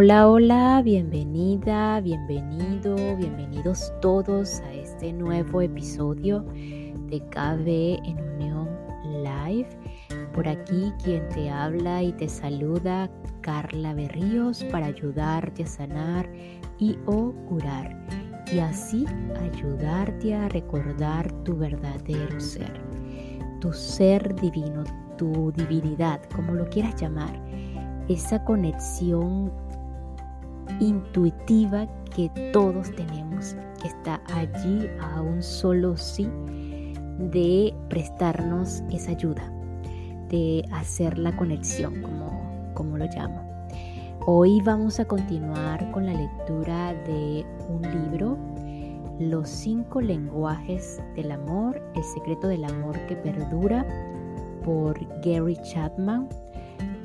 Hola, hola, bienvenida, bienvenido, bienvenidos todos a este nuevo episodio de KB en Unión Live. Por aquí quien te habla y te saluda, Carla Berríos, para ayudarte a sanar y o curar. Y así ayudarte a recordar tu verdadero ser, tu ser divino, tu divinidad, como lo quieras llamar. Esa conexión intuitiva que todos tenemos, que está allí a un solo sí de prestarnos esa ayuda, de hacer la conexión, como, como lo llamo. Hoy vamos a continuar con la lectura de un libro, Los cinco lenguajes del amor, el secreto del amor que perdura, por Gary Chapman.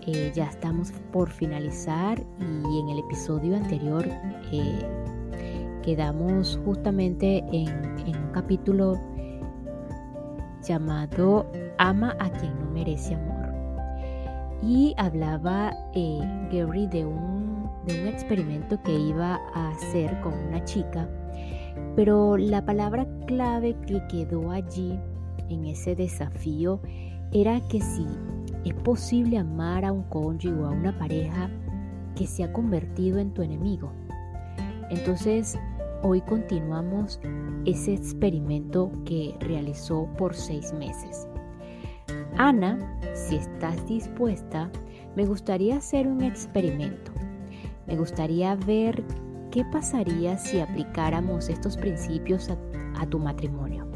Eh, ya estamos por finalizar y en el episodio anterior eh, quedamos justamente en, un capítulo llamado Ama a quien no merece amor. Y hablaba eh, Gary de un, de un experimento que iba a hacer con una chica, pero la palabra clave que quedó allí en ese desafío era que si es posible amar a un cónyuge o a una pareja que se ha convertido en tu enemigo. Entonces, hoy continuamos ese experimento que realizó por seis meses. Ana, si estás dispuesta, me gustaría hacer un experimento. Me gustaría ver qué pasaría si aplicáramos estos principios a, a tu matrimonio.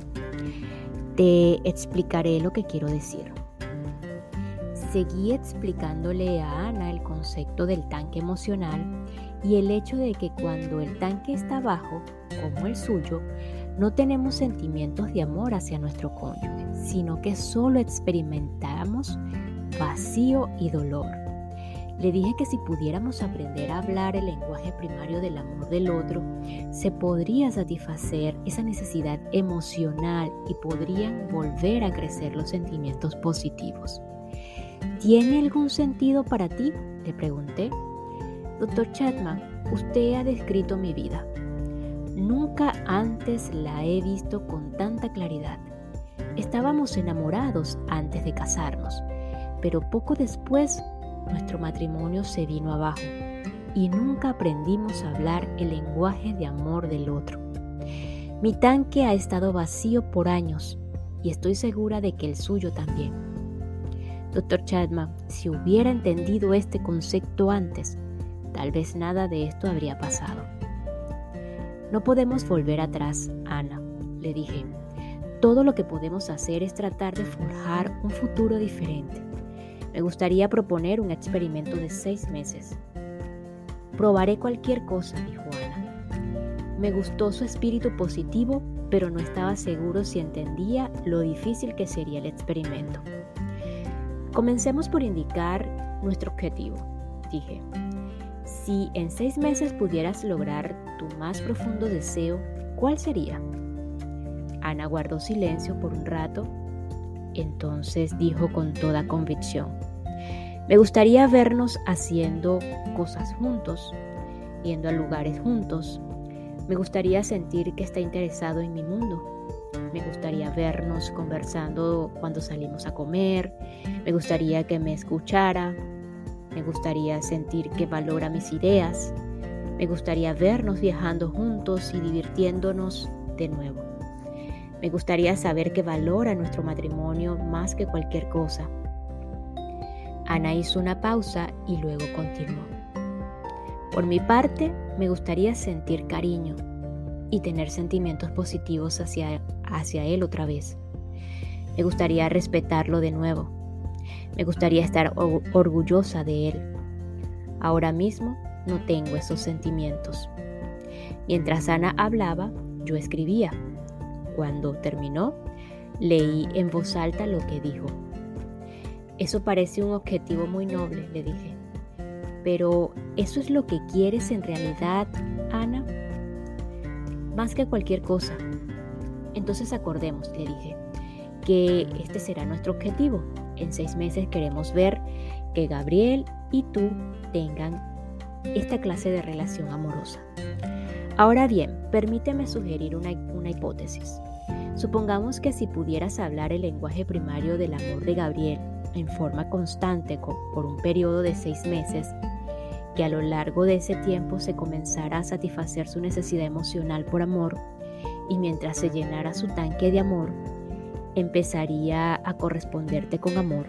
Te explicaré lo que quiero decir. Seguí explicándole a Ana el concepto del tanque emocional y el hecho de que cuando el tanque está bajo, como el suyo, no tenemos sentimientos de amor hacia nuestro cónyuge, sino que solo experimentamos vacío y dolor. Le dije que si pudiéramos aprender a hablar el lenguaje primario del amor del otro, se podría satisfacer esa necesidad emocional y podrían volver a crecer los sentimientos positivos. ¿Tiene algún sentido para ti? Le pregunté. Doctor Chatman, usted ha descrito mi vida. Nunca antes la he visto con tanta claridad. Estábamos enamorados antes de casarnos, pero poco después nuestro matrimonio se vino abajo y nunca aprendimos a hablar el lenguaje de amor del otro. Mi tanque ha estado vacío por años y estoy segura de que el suyo también. Doctor Chadman, si hubiera entendido este concepto antes, tal vez nada de esto habría pasado. No podemos volver atrás, Ana, le dije. Todo lo que podemos hacer es tratar de forjar un futuro diferente. Me gustaría proponer un experimento de seis meses. Probaré cualquier cosa, dijo Ana. Me gustó su espíritu positivo, pero no estaba seguro si entendía lo difícil que sería el experimento. Comencemos por indicar nuestro objetivo, dije. Si en seis meses pudieras lograr tu más profundo deseo, ¿cuál sería? Ana guardó silencio por un rato, entonces dijo con toda convicción, me gustaría vernos haciendo cosas juntos, yendo a lugares juntos. Me gustaría sentir que está interesado en mi mundo me gustaría vernos conversando cuando salimos a comer. Me gustaría que me escuchara. Me gustaría sentir que valora mis ideas. Me gustaría vernos viajando juntos y divirtiéndonos de nuevo. Me gustaría saber que valora nuestro matrimonio más que cualquier cosa. Ana hizo una pausa y luego continuó. Por mi parte, me gustaría sentir cariño, y tener sentimientos positivos hacia, hacia Él otra vez. Me gustaría respetarlo de nuevo. Me gustaría estar orgullosa de él. Ahora mismo no tengo esos sentimientos. Mientras Ana hablaba, yo escribía. Cuando terminó, leí en voz alta lo que dijo. Eso parece un objetivo muy noble, le dije. Pero, ¿eso es lo que quieres en realidad, Ana? Más que cualquier cosa. Entonces acordemos, le dije, que este será nuestro objetivo. En seis meses queremos ver que Gabriel y tú tengan esta clase de relación amorosa. Ahora bien, permíteme sugerir una, una hipótesis. Supongamos que si pudieras hablar el lenguaje primario del amor de Gabriel en forma constante por un periodo de seis meses, que a lo largo de ese tiempo se comenzara a satisfacer su necesidad emocional por amor y mientras se llenara su tanque de amor, empezaría a corresponderte con amor.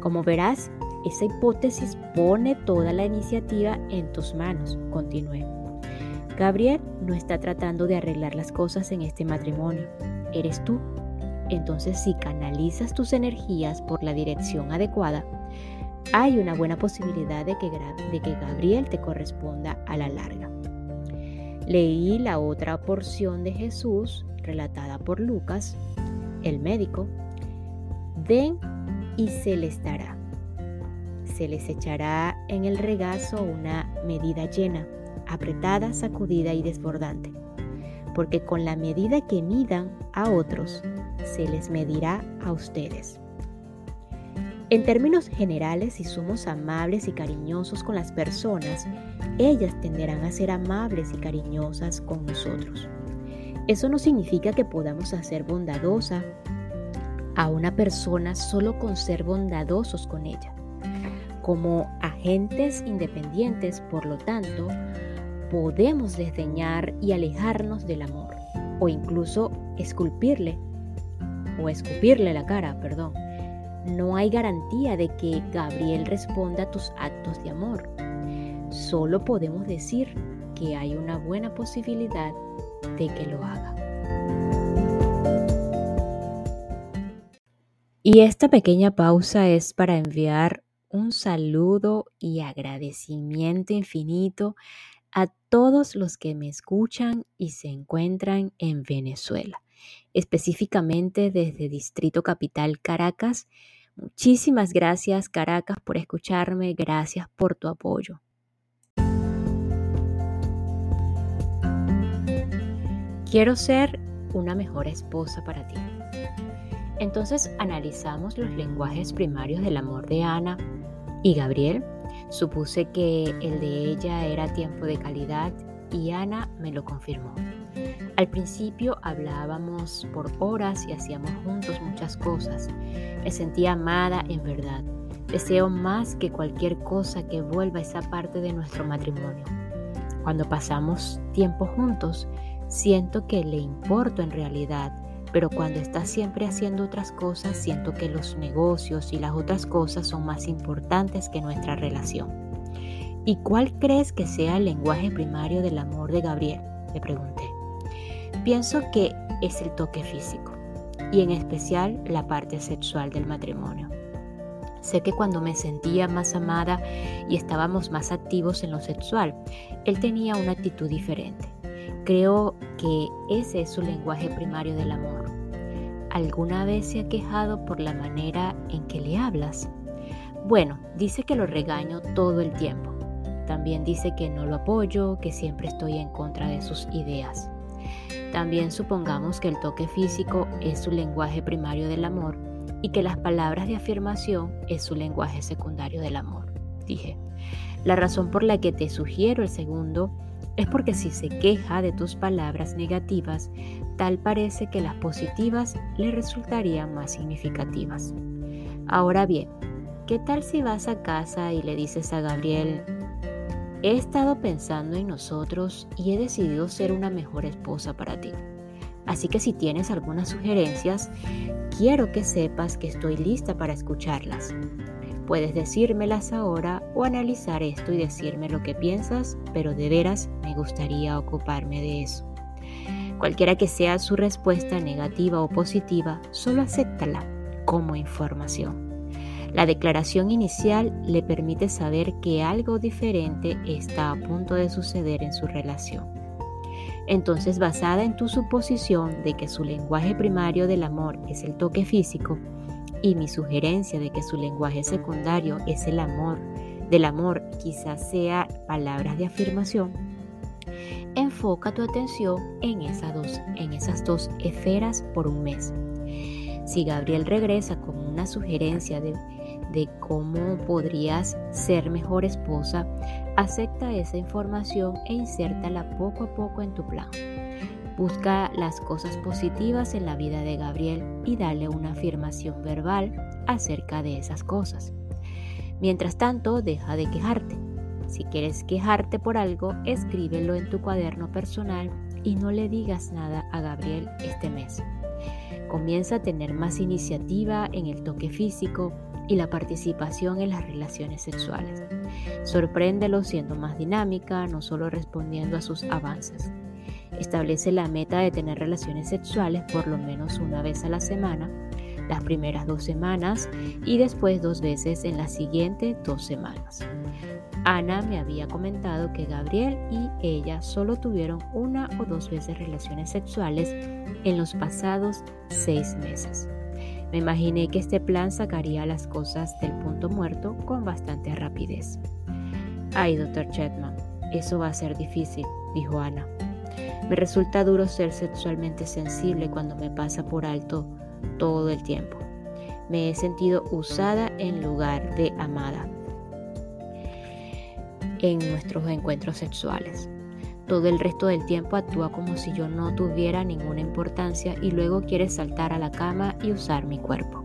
Como verás, esa hipótesis pone toda la iniciativa en tus manos, continué. Gabriel no está tratando de arreglar las cosas en este matrimonio, eres tú. Entonces si canalizas tus energías por la dirección adecuada, hay una buena posibilidad de que, de que Gabriel te corresponda a la larga. Leí la otra porción de Jesús relatada por Lucas, el médico. Den y se les dará. Se les echará en el regazo una medida llena apretada, sacudida y desbordante, porque con la medida que midan a otros, se les medirá a ustedes. En términos generales, si somos amables y cariñosos con las personas, ellas tenderán a ser amables y cariñosas con nosotros. Eso no significa que podamos hacer bondadosa a una persona solo con ser bondadosos con ella. Como agentes independientes, por lo tanto, podemos desdeñar y alejarnos del amor, o incluso esculpirle, o escupirle la cara, perdón. No hay garantía de que Gabriel responda a tus actos de amor. Solo podemos decir que hay una buena posibilidad de que lo haga. Y esta pequeña pausa es para enviar un saludo y agradecimiento infinito a todos los que me escuchan y se encuentran en Venezuela, específicamente desde Distrito Capital Caracas. Muchísimas gracias Caracas por escucharme, gracias por tu apoyo. Quiero ser una mejor esposa para ti. Entonces analizamos los lenguajes primarios del amor de Ana y Gabriel Supuse que el de ella era tiempo de calidad y Ana me lo confirmó. Al principio hablábamos por horas y hacíamos juntos muchas cosas. Me sentía amada en verdad. Deseo más que cualquier cosa que vuelva a esa parte de nuestro matrimonio. Cuando pasamos tiempo juntos, siento que le importo en realidad pero cuando estás siempre haciendo otras cosas, siento que los negocios y las otras cosas son más importantes que nuestra relación. ¿Y cuál crees que sea el lenguaje primario del amor de Gabriel? Le pregunté. Pienso que es el toque físico y en especial la parte sexual del matrimonio. Sé que cuando me sentía más amada y estábamos más activos en lo sexual, él tenía una actitud diferente. Creo que ese es su lenguaje primario del amor. ¿Alguna vez se ha quejado por la manera en que le hablas? Bueno, dice que lo regaño todo el tiempo. También dice que no lo apoyo, que siempre estoy en contra de sus ideas. También supongamos que el toque físico es su lenguaje primario del amor y que las palabras de afirmación es su lenguaje secundario del amor. Dije, la razón por la que te sugiero el segundo es porque si se queja de tus palabras negativas, tal parece que las positivas le resultarían más significativas. Ahora bien, ¿qué tal si vas a casa y le dices a Gabriel, he estado pensando en nosotros y he decidido ser una mejor esposa para ti? Así que si tienes algunas sugerencias, quiero que sepas que estoy lista para escucharlas. Puedes decírmelas ahora o analizar esto y decirme lo que piensas, pero de veras me gustaría ocuparme de eso. Cualquiera que sea su respuesta negativa o positiva, solo acéptala como información. La declaración inicial le permite saber que algo diferente está a punto de suceder en su relación. Entonces, basada en tu suposición de que su lenguaje primario del amor es el toque físico y mi sugerencia de que su lenguaje secundario es el amor, del amor quizás sea palabras de afirmación, enfoca tu atención en esas dos, en esas dos esferas por un mes. Si Gabriel regresa con una sugerencia de, de cómo podrías ser mejor esposa, acepta esa información e insértala poco a poco en tu plan. Busca las cosas positivas en la vida de Gabriel y dale una afirmación verbal acerca de esas cosas. Mientras tanto, deja de quejarte. Si quieres quejarte por algo, escríbelo en tu cuaderno personal y no le digas nada a Gabriel este mes. Comienza a tener más iniciativa en el toque físico y la participación en las relaciones sexuales. Sorpréndelo siendo más dinámica, no solo respondiendo a sus avances. Establece la meta de tener relaciones sexuales por lo menos una vez a la semana, las primeras dos semanas y después dos veces en las siguientes dos semanas. Ana me había comentado que Gabriel y ella solo tuvieron una o dos veces relaciones sexuales en los pasados seis meses. Me imaginé que este plan sacaría las cosas del punto muerto con bastante rapidez. Ay, doctor Chetman, eso va a ser difícil, dijo Ana. Me resulta duro ser sexualmente sensible cuando me pasa por alto todo el tiempo. Me he sentido usada en lugar de amada en nuestros encuentros sexuales. Todo el resto del tiempo actúa como si yo no tuviera ninguna importancia y luego quiere saltar a la cama y usar mi cuerpo.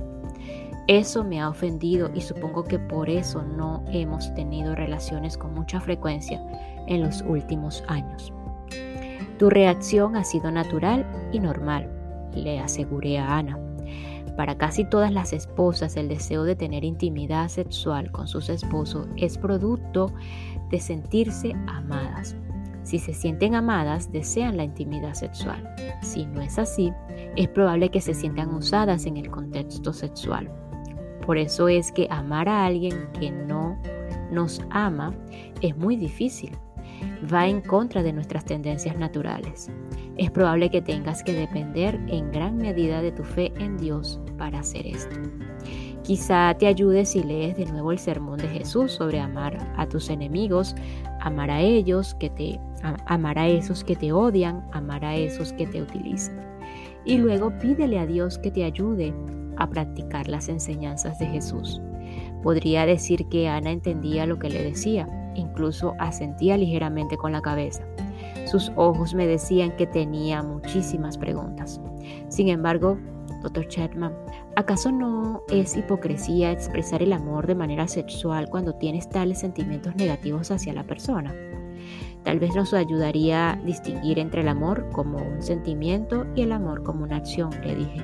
Eso me ha ofendido y supongo que por eso no hemos tenido relaciones con mucha frecuencia en los últimos años. Tu reacción ha sido natural y normal, le aseguré a Ana. Para casi todas las esposas el deseo de tener intimidad sexual con sus esposos es producto de sentirse amadas. Si se sienten amadas, desean la intimidad sexual. Si no es así, es probable que se sientan usadas en el contexto sexual. Por eso es que amar a alguien que no nos ama es muy difícil. Va en contra de nuestras tendencias naturales. Es probable que tengas que depender en gran medida de tu fe en Dios para hacer esto. Quizá te ayude si lees de nuevo el sermón de Jesús sobre amar a tus enemigos, amar a ellos que te amar a esos que te odian, amar a esos que te utilizan. Y luego pídele a Dios que te ayude a practicar las enseñanzas de Jesús. Podría decir que Ana entendía lo que le decía, incluso asentía ligeramente con la cabeza. Sus ojos me decían que tenía muchísimas preguntas. Sin embargo, Dr. Chatman, ¿acaso no es hipocresía expresar el amor de manera sexual cuando tienes tales sentimientos negativos hacia la persona? Tal vez nos ayudaría a distinguir entre el amor como un sentimiento y el amor como una acción, le dije.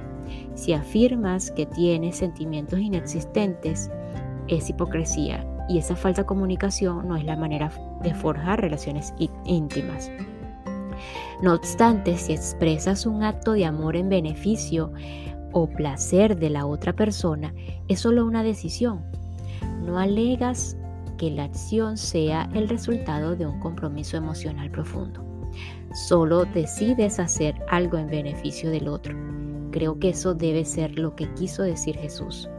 Si afirmas que tienes sentimientos inexistentes, es hipocresía y esa falsa comunicación no es la manera de forjar relaciones íntimas. No obstante, si expresas un acto de amor en beneficio o placer de la otra persona, es solo una decisión. No alegas que la acción sea el resultado de un compromiso emocional profundo. Solo decides hacer algo en beneficio del otro. Creo que eso debe ser lo que quiso decir Jesús.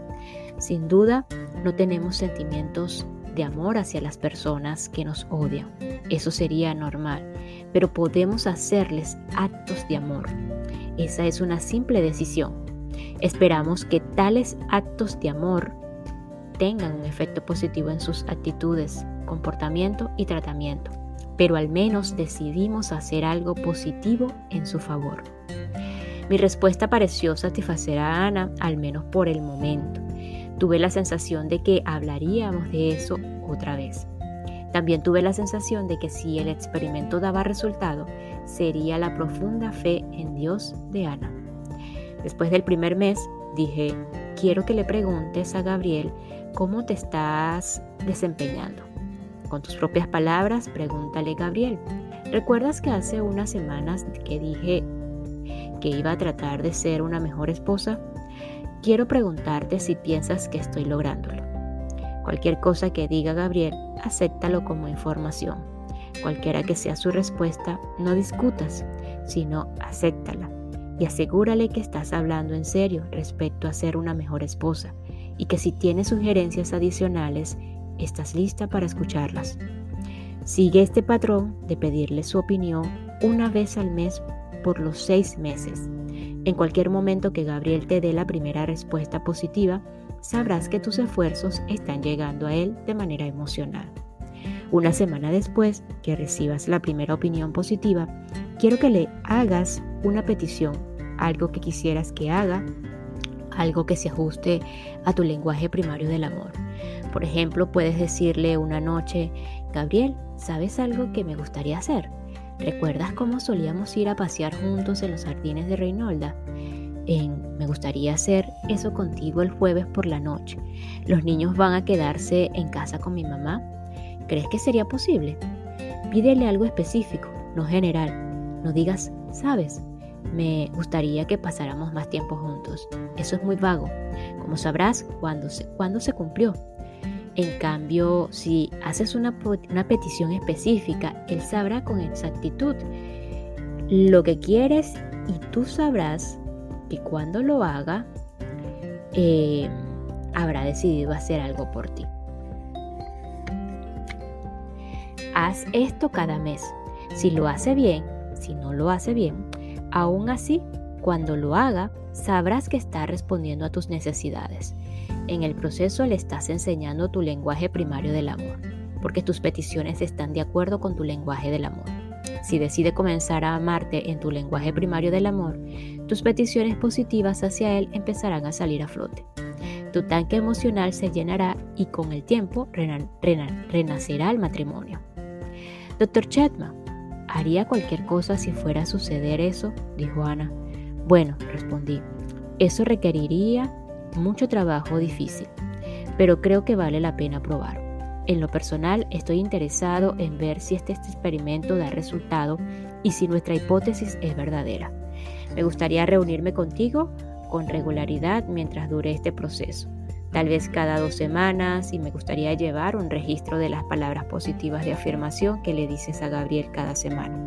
Sin duda, no tenemos sentimientos de amor hacia las personas que nos odian. Eso sería normal, pero podemos hacerles actos de amor. Esa es una simple decisión. Esperamos que tales actos de amor tengan un efecto positivo en sus actitudes, comportamiento y tratamiento, pero al menos decidimos hacer algo positivo en su favor. Mi respuesta pareció satisfacer a Ana, al menos por el momento. Tuve la sensación de que hablaríamos de eso otra vez. También tuve la sensación de que si el experimento daba resultado, sería la profunda fe en Dios de Ana. Después del primer mes, dije, quiero que le preguntes a Gabriel cómo te estás desempeñando. Con tus propias palabras, pregúntale Gabriel. ¿Recuerdas que hace unas semanas que dije que iba a tratar de ser una mejor esposa? quiero preguntarte si piensas que estoy lográndolo. Cualquier cosa que diga Gabriel, acéptalo como información. Cualquiera que sea su respuesta, no discutas, sino acéptala y asegúrale que estás hablando en serio respecto a ser una mejor esposa y que si tienes sugerencias adicionales, estás lista para escucharlas. Sigue este patrón de pedirle su opinión una vez al mes por los seis meses. En cualquier momento que Gabriel te dé la primera respuesta positiva, sabrás que tus esfuerzos están llegando a él de manera emocional. Una semana después que recibas la primera opinión positiva, quiero que le hagas una petición, algo que quisieras que haga, algo que se ajuste a tu lenguaje primario del amor. Por ejemplo, puedes decirle una noche, Gabriel, ¿sabes algo que me gustaría hacer? ¿Recuerdas cómo solíamos ir a pasear juntos en los jardines de Reinolda? me gustaría hacer eso contigo el jueves por la noche. Los niños van a quedarse en casa con mi mamá. ¿Crees que sería posible? Pídele algo específico, no general. No digas, sabes, me gustaría que pasáramos más tiempo juntos. Eso es muy vago. Como sabrás, cuando se, cuando se cumplió. En cambio, si haces una, petición específica, Él sabrá con exactitud lo que quieres y tú sabrás que cuando lo haga, eh, habrá decidido hacer algo por ti. Haz esto cada mes. Si lo hace bien, si no lo hace bien, aún así, cuando lo haga, sabrás que está respondiendo a tus necesidades. En el proceso le estás enseñando tu lenguaje primario del amor, porque tus peticiones están de acuerdo con tu lenguaje del amor. Si decide comenzar a amarte en tu lenguaje primario del amor, tus peticiones positivas hacia él empezarán a salir a flote. Tu tanque emocional se llenará y con el tiempo renacerá el matrimonio. Doctor Chetman, ¿haría cualquier cosa si fuera a suceder eso? dijo Ana. Bueno, respondí, eso requeriría mucho trabajo difícil, pero creo que vale la pena probar. En lo personal, estoy interesado en ver si este experimento da resultado y si nuestra hipótesis es verdadera. Me gustaría reunirme contigo con regularidad mientras dure este proceso, tal vez cada dos semanas, y me gustaría llevar un registro de las palabras positivas de afirmación que le dices a Gabriel cada semana.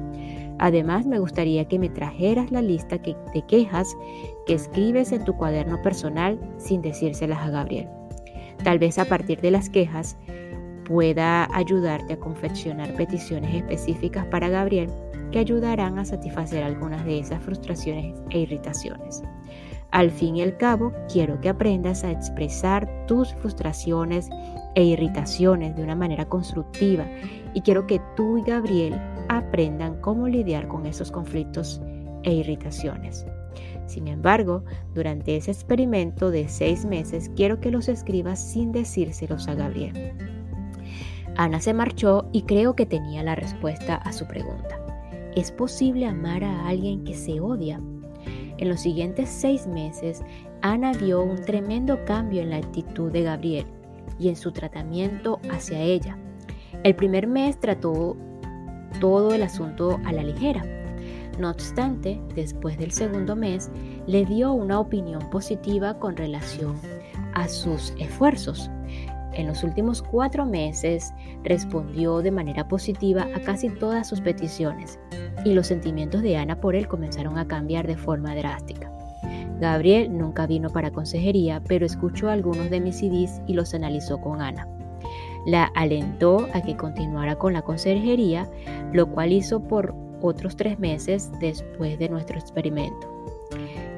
Además, me gustaría que me trajeras la lista de quejas que escribes en tu cuaderno personal sin decírselas a Gabriel. Tal vez a partir de las quejas pueda ayudarte a confeccionar peticiones específicas para Gabriel que ayudarán a satisfacer algunas de esas frustraciones e irritaciones. Al fin y al cabo, quiero que aprendas a expresar tus frustraciones e irritaciones de una manera constructiva y quiero que tú y Gabriel aprendan cómo lidiar con esos conflictos e irritaciones. Sin embargo, durante ese experimento de seis meses quiero que los escribas sin decírselos a Gabriel. Ana se marchó y creo que tenía la respuesta a su pregunta. ¿Es posible amar a alguien que se odia? En los siguientes seis meses, Ana vio un tremendo cambio en la actitud de Gabriel y en su tratamiento hacia ella. El primer mes trató todo el asunto a la ligera. No obstante, después del segundo mes, le dio una opinión positiva con relación a sus esfuerzos. En los últimos cuatro meses respondió de manera positiva a casi todas sus peticiones y los sentimientos de Ana por él comenzaron a cambiar de forma drástica. Gabriel nunca vino para consejería, pero escuchó algunos de mis CDs y los analizó con Ana. La alentó a que continuara con la consejería, lo cual hizo por otros tres meses después de nuestro experimento.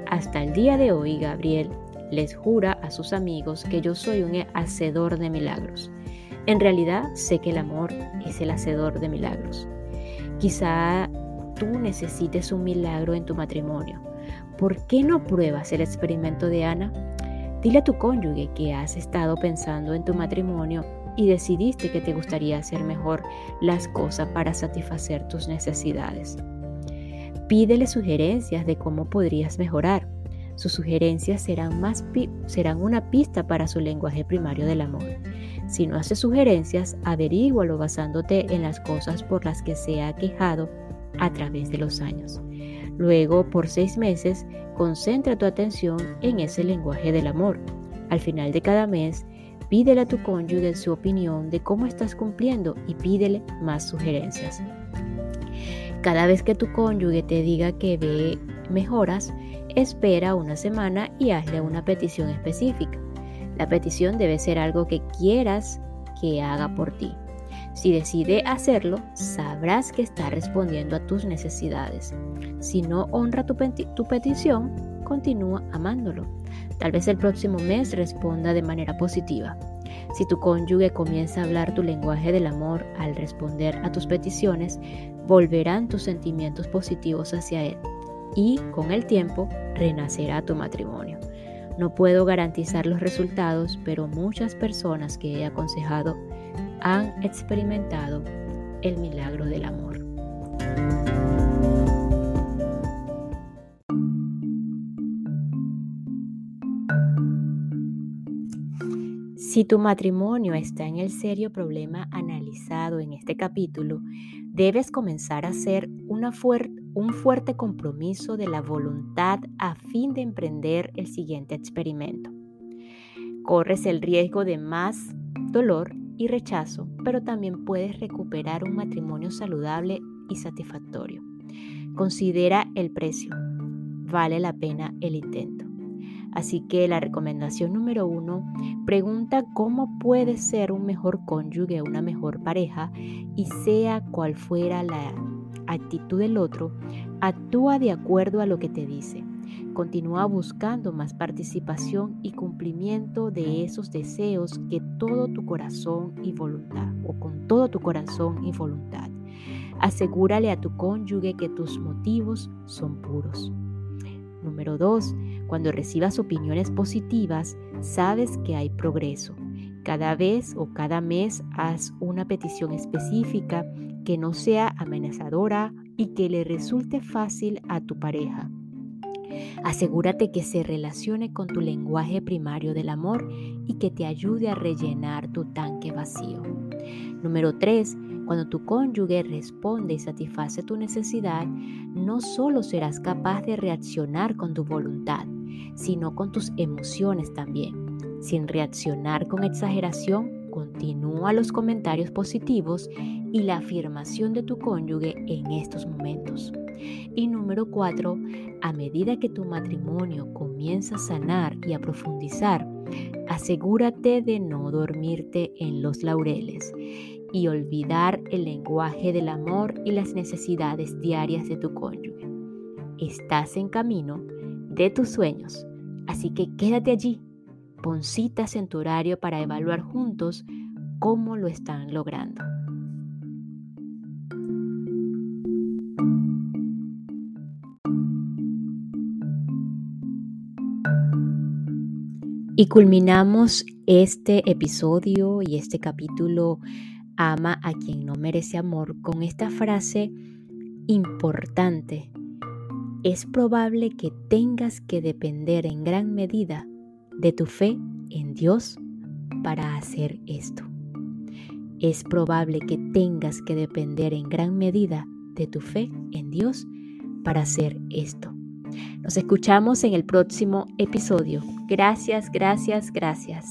Hasta el día de hoy, Gabriel les jura a sus amigos que yo soy un hacedor de milagros. En realidad sé que el amor es el hacedor de milagros. Quizá tú necesites un milagro en tu matrimonio. ¿Por qué no pruebas el experimento de Ana? Dile a tu cónyuge que has estado pensando en tu matrimonio y decidiste que te gustaría hacer mejor las cosas para satisfacer tus necesidades. Pídele sugerencias de cómo podrías mejorar. Sus sugerencias serán, más serán una pista para su lenguaje primario del amor. Si no hace sugerencias, averígualo basándote en las cosas por las que se ha quejado a través de los años. Luego, por seis meses, concentra tu atención en ese lenguaje del amor. Al final de cada mes, pídele a tu cónyuge su opinión de cómo estás cumpliendo y pídele más sugerencias. Cada vez que tu cónyuge te diga que ve mejoras, espera una semana y hazle una petición específica. La petición debe ser algo que quieras que haga por ti. Si decide hacerlo, sabrás que está respondiendo a tus necesidades. Si no honra tu, petición, continúa amándolo. Tal vez el próximo mes responda de manera positiva. Si tu cónyuge comienza a hablar tu lenguaje del amor al responder a tus peticiones, volverán tus sentimientos positivos hacia él y con el tiempo renacerá tu matrimonio. No puedo garantizar los resultados, pero muchas personas que he aconsejado han experimentado el milagro del amor. Si tu matrimonio está en el serio problema analizado en este capítulo, debes comenzar a hacer una un fuerte compromiso de la voluntad a fin de emprender el siguiente experimento. Corres el riesgo de más dolor y rechazo, pero también puedes recuperar un matrimonio saludable y satisfactorio. Considera el precio. Vale la pena el intento. Así que la recomendación número uno, pregunta cómo puede ser un mejor cónyuge, una mejor pareja, y sea cual fuera la actitud del otro, actúa de acuerdo a lo que te dice. Continúa buscando más participación y cumplimiento de esos deseos que todo tu corazón y voluntad, o con todo tu corazón y voluntad. Asegúrale a tu cónyuge que tus motivos son puros. Número 2. Cuando recibas opiniones positivas, sabes que hay progreso. Cada vez o cada mes haz una petición específica que no sea amenazadora y que le resulte fácil a tu pareja. Asegúrate que se relacione con tu lenguaje primario del amor y que te ayude a rellenar tu tanque vacío. Número 3. Cuando tu cónyuge responde y satisface tu necesidad, no solo serás capaz de reaccionar con tu voluntad, sino con tus emociones también. Sin reaccionar con exageración, continúa los comentarios positivos y la afirmación de tu cónyuge en estos momentos. Y número cuatro, a medida que tu matrimonio comienza a sanar y a profundizar, asegúrate de no dormirte en los laureles y olvidar el lenguaje del amor y las necesidades diarias de tu cónyuge. Estás en camino de tus sueños, así que quédate allí. Pon citas en tu horario para evaluar juntos cómo lo están logrando. Y culminamos este episodio y este capítulo Ama a quien no merece amor con esta frase importante. Es probable que tengas que depender en gran medida de tu fe en Dios para hacer esto. Es probable que tengas que depender en gran medida de tu fe en Dios para hacer esto. Nos escuchamos en el próximo episodio. Gracias, gracias, gracias.